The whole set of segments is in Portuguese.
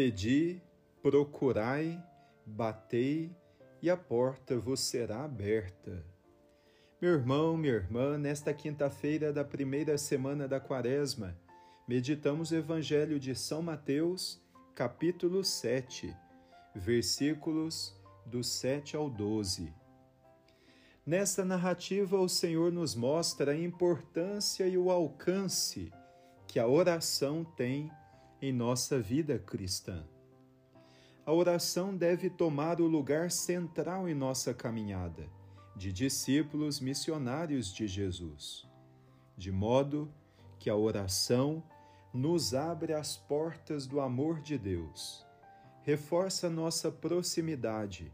Pedi, procurai, batei e a porta vos será aberta. Meu irmão, minha irmã, nesta quinta-feira da primeira semana da Quaresma, meditamos o Evangelho de São Mateus, capítulo 7, versículos do 7 ao 12. Nesta narrativa, o Senhor nos mostra a importância e o alcance que a oração tem em nossa vida cristã. A oração deve tomar o lugar central em nossa caminhada de discípulos missionários de Jesus, de modo que a oração nos abre as portas do amor de Deus, reforça nossa proximidade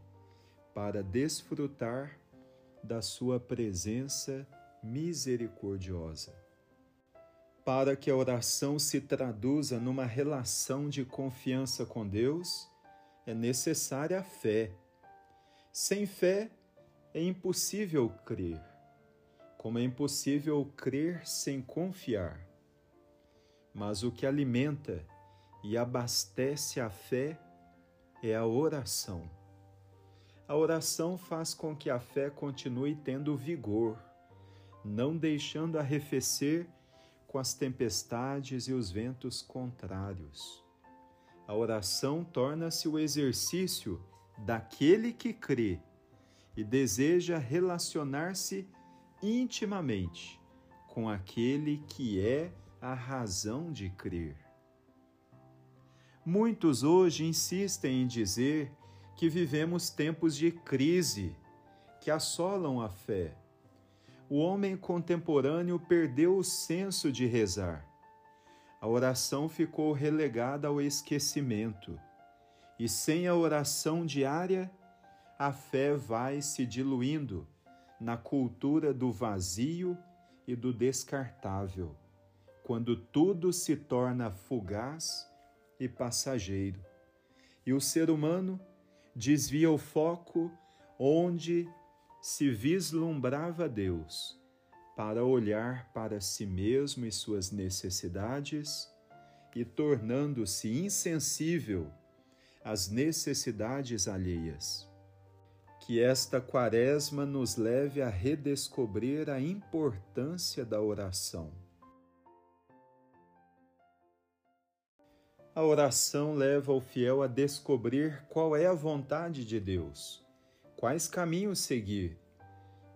para desfrutar da Sua presença misericordiosa. Para que a oração se traduza numa relação de confiança com Deus, é necessária a fé. Sem fé, é impossível crer, como é impossível crer sem confiar. Mas o que alimenta e abastece a fé é a oração. A oração faz com que a fé continue tendo vigor, não deixando arrefecer com as tempestades e os ventos contrários. A oração torna-se o exercício daquele que crê e deseja relacionar-se intimamente com aquele que é a razão de crer. Muitos hoje insistem em dizer que vivemos tempos de crise que assolam a fé. O homem contemporâneo perdeu o senso de rezar. A oração ficou relegada ao esquecimento. E sem a oração diária, a fé vai se diluindo na cultura do vazio e do descartável, quando tudo se torna fugaz e passageiro. E o ser humano desvia o foco onde se vislumbrava Deus para olhar para si mesmo e suas necessidades e tornando-se insensível às necessidades alheias. Que esta quaresma nos leve a redescobrir a importância da oração A oração leva o fiel a descobrir qual é a vontade de Deus, quais caminhos seguir,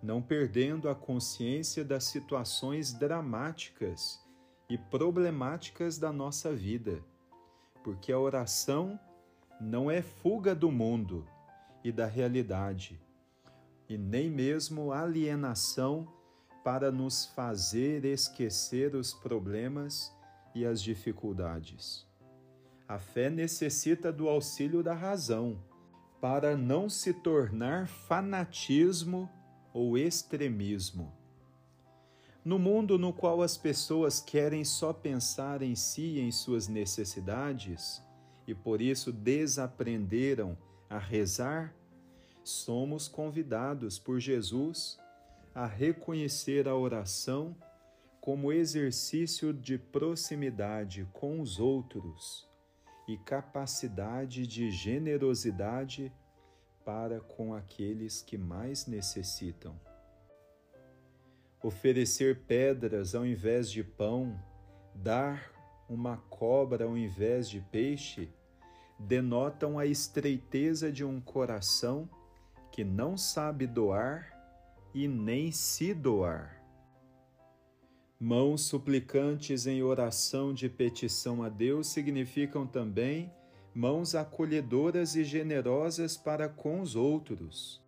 não perdendo a consciência das situações dramáticas e problemáticas da nossa vida, porque a oração não é fuga do mundo e da realidade, e nem mesmo alienação para nos fazer esquecer os problemas e as dificuldades. A fé necessita do auxílio da razão para não se tornar fanatismo ou extremismo. No mundo no qual as pessoas querem só pensar em si e em suas necessidades e por isso desaprenderam a rezar, somos convidados por Jesus a reconhecer a oração como exercício de proximidade com os outros e capacidade de generosidade para com aqueles que mais necessitam. Oferecer pedras ao invés de pão, dar uma cobra ao invés de peixe, denotam a estreiteza de um coração que não sabe doar e nem se doar. Mãos suplicantes em oração de petição a Deus significam também mãos acolhedoras e generosas para com os outros.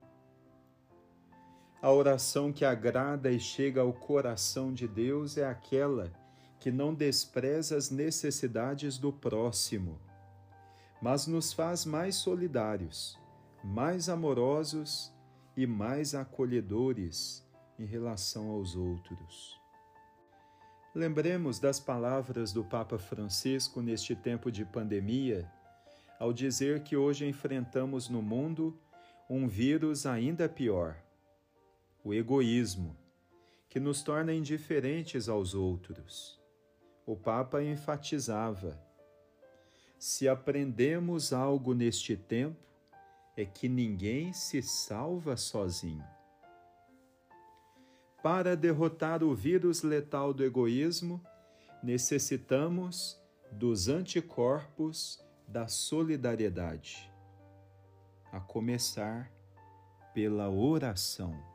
A oração que agrada e chega ao coração de Deus é aquela que não despreza as necessidades do próximo, mas nos faz mais solidários, mais amorosos e mais acolhedores em relação aos outros. Lembremos das palavras do Papa Francisco neste tempo de pandemia, ao dizer que hoje enfrentamos no mundo um vírus ainda pior, o egoísmo, que nos torna indiferentes aos outros. O Papa enfatizava: Se aprendemos algo neste tempo, é que ninguém se salva sozinho. Para derrotar o vírus letal do egoísmo, necessitamos dos anticorpos da solidariedade, a começar pela oração.